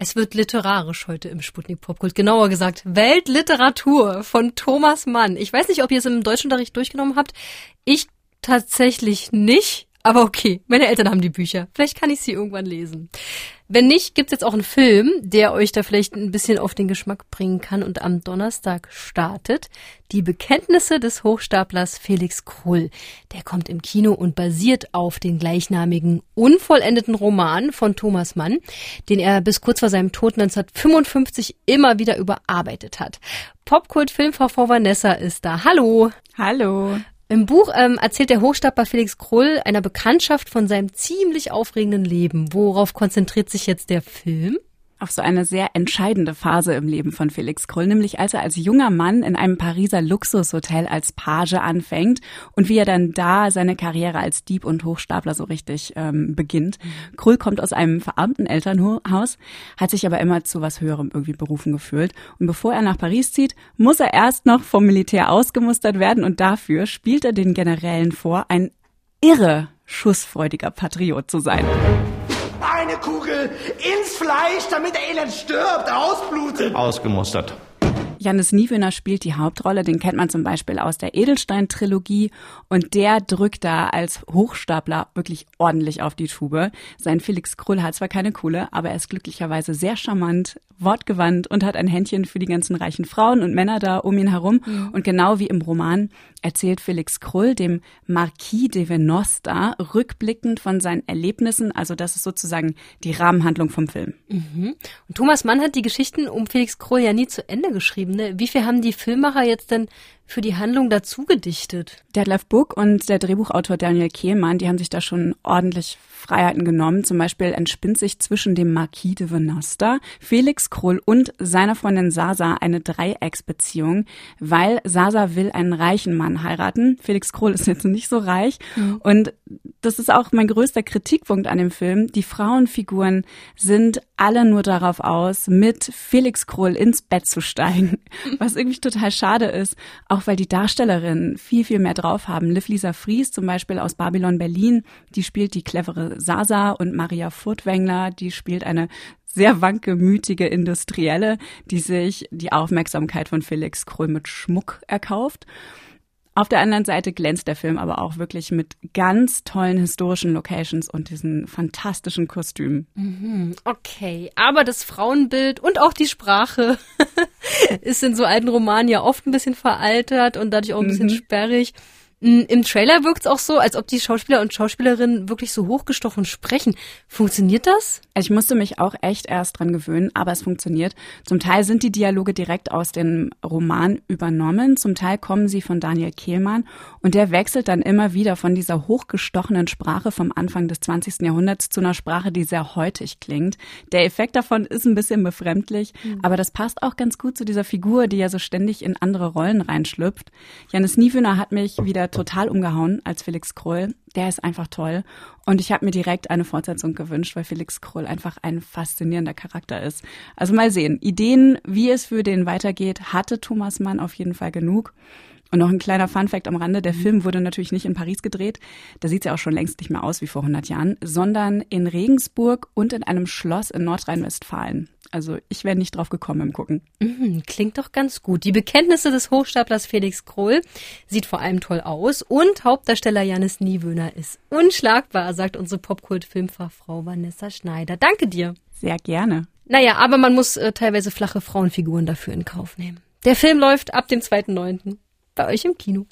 Es wird literarisch heute im Sputnik Popkult. Genauer gesagt, Weltliteratur von Thomas Mann. Ich weiß nicht, ob ihr es im Deutschunterricht durchgenommen habt. Ich tatsächlich nicht. Aber okay, meine Eltern haben die Bücher. Vielleicht kann ich sie irgendwann lesen. Wenn nicht, gibt's jetzt auch einen Film, der euch da vielleicht ein bisschen auf den Geschmack bringen kann und am Donnerstag startet. Die Bekenntnisse des Hochstaplers Felix Krull. Der kommt im Kino und basiert auf den gleichnamigen unvollendeten Roman von Thomas Mann, den er bis kurz vor seinem Tod 1955 immer wieder überarbeitet hat. Popkult-Filmfrau Vanessa ist da. Hallo. Hallo. Im Buch ähm, erzählt der Hochstapler Felix Krull einer Bekanntschaft von seinem ziemlich aufregenden Leben. Worauf konzentriert sich jetzt der Film? Auf so eine sehr entscheidende Phase im Leben von Felix Krull, nämlich als er als junger Mann in einem Pariser Luxushotel als Page anfängt und wie er dann da seine Karriere als Dieb und Hochstapler so richtig ähm, beginnt. Mhm. Krull kommt aus einem verarmten Elternhaus, hat sich aber immer zu was Höherem irgendwie berufen gefühlt. Und bevor er nach Paris zieht, muss er erst noch vom Militär ausgemustert werden und dafür spielt er den Generälen vor, ein irre schussfreudiger Patriot zu sein. Eine Kugel ins Fleisch, damit der Elend stirbt, ausblutet. Ausgemustert. Janis Niewöhner spielt die Hauptrolle, den kennt man zum Beispiel aus der Edelstein-Trilogie und der drückt da als Hochstapler wirklich ordentlich auf die Tube. Sein Felix Krull hat zwar keine Kohle, aber er ist glücklicherweise sehr charmant, wortgewandt und hat ein Händchen für die ganzen reichen Frauen und Männer da um ihn herum. Mhm. Und genau wie im Roman erzählt Felix Krull dem Marquis de Venosta rückblickend von seinen Erlebnissen. Also das ist sozusagen die Rahmenhandlung vom Film. Mhm. Und Thomas Mann hat die Geschichten um Felix Krull ja nie zu Ende geschrieben. Ne? Wie viel haben die Filmmacher jetzt denn für die Handlung dazu gedichtet? Detlef Book und der Drehbuchautor Daniel Kehlmann, die haben sich da schon ordentlich Freiheiten genommen. Zum Beispiel entspinnt sich zwischen dem Marquis de Venosta, Felix Krull und seiner Freundin Sasa eine Dreiecksbeziehung, weil Sasa will einen reichen Mann heiraten. Felix Krull ist jetzt nicht so reich. Mhm. Und das ist auch mein größter Kritikpunkt an dem Film. Die Frauenfiguren sind alle nur darauf aus, mit Felix Krull ins Bett zu steigen, was irgendwie total schade ist, auch weil die Darstellerinnen viel, viel mehr drauf haben. Liv Lisa Fries zum Beispiel aus Babylon Berlin, die spielt die clevere Sasa und Maria Furtwängler, die spielt eine sehr wankemütige Industrielle, die sich die Aufmerksamkeit von Felix Krull mit Schmuck erkauft. Auf der anderen Seite glänzt der Film aber auch wirklich mit ganz tollen historischen Locations und diesen fantastischen Kostümen. Mhm, okay, aber das Frauenbild und auch die Sprache ist in so alten Romanen ja oft ein bisschen veraltert und dadurch auch ein bisschen mhm. sperrig. Im Trailer wirkt es auch so, als ob die Schauspieler und Schauspielerinnen wirklich so hochgestochen sprechen. Funktioniert das? Ich musste mich auch echt erst dran gewöhnen, aber es funktioniert. Zum Teil sind die Dialoge direkt aus dem Roman übernommen, zum Teil kommen sie von Daniel Kehlmann und der wechselt dann immer wieder von dieser hochgestochenen Sprache vom Anfang des 20. Jahrhunderts zu einer Sprache, die sehr heutig klingt. Der Effekt davon ist ein bisschen befremdlich, mhm. aber das passt auch ganz gut zu dieser Figur, die ja so ständig in andere Rollen reinschlüpft. Janis Niewöhner hat mich wieder total umgehauen als Felix Krull. Der ist einfach toll. Und ich habe mir direkt eine Fortsetzung gewünscht, weil Felix Krull einfach ein faszinierender Charakter ist. Also mal sehen. Ideen, wie es für den weitergeht, hatte Thomas Mann auf jeden Fall genug. Und noch ein kleiner Funfact am Rande. Der mhm. Film wurde natürlich nicht in Paris gedreht. Da sieht es ja auch schon längst nicht mehr aus wie vor 100 Jahren, sondern in Regensburg und in einem Schloss in Nordrhein-Westfalen. Also ich wäre nicht drauf gekommen im Gucken. Mhm, klingt doch ganz gut. Die Bekenntnisse des Hochstaplers Felix Krull sieht vor allem toll aus und Hauptdarsteller Janis Niewöhner ist unschlagbar, sagt unsere Popkult-Filmfachfrau Vanessa Schneider. Danke dir. Sehr gerne. Naja, aber man muss äh, teilweise flache Frauenfiguren dafür in Kauf nehmen. Der Film läuft ab dem 2.9. bei euch im Kino.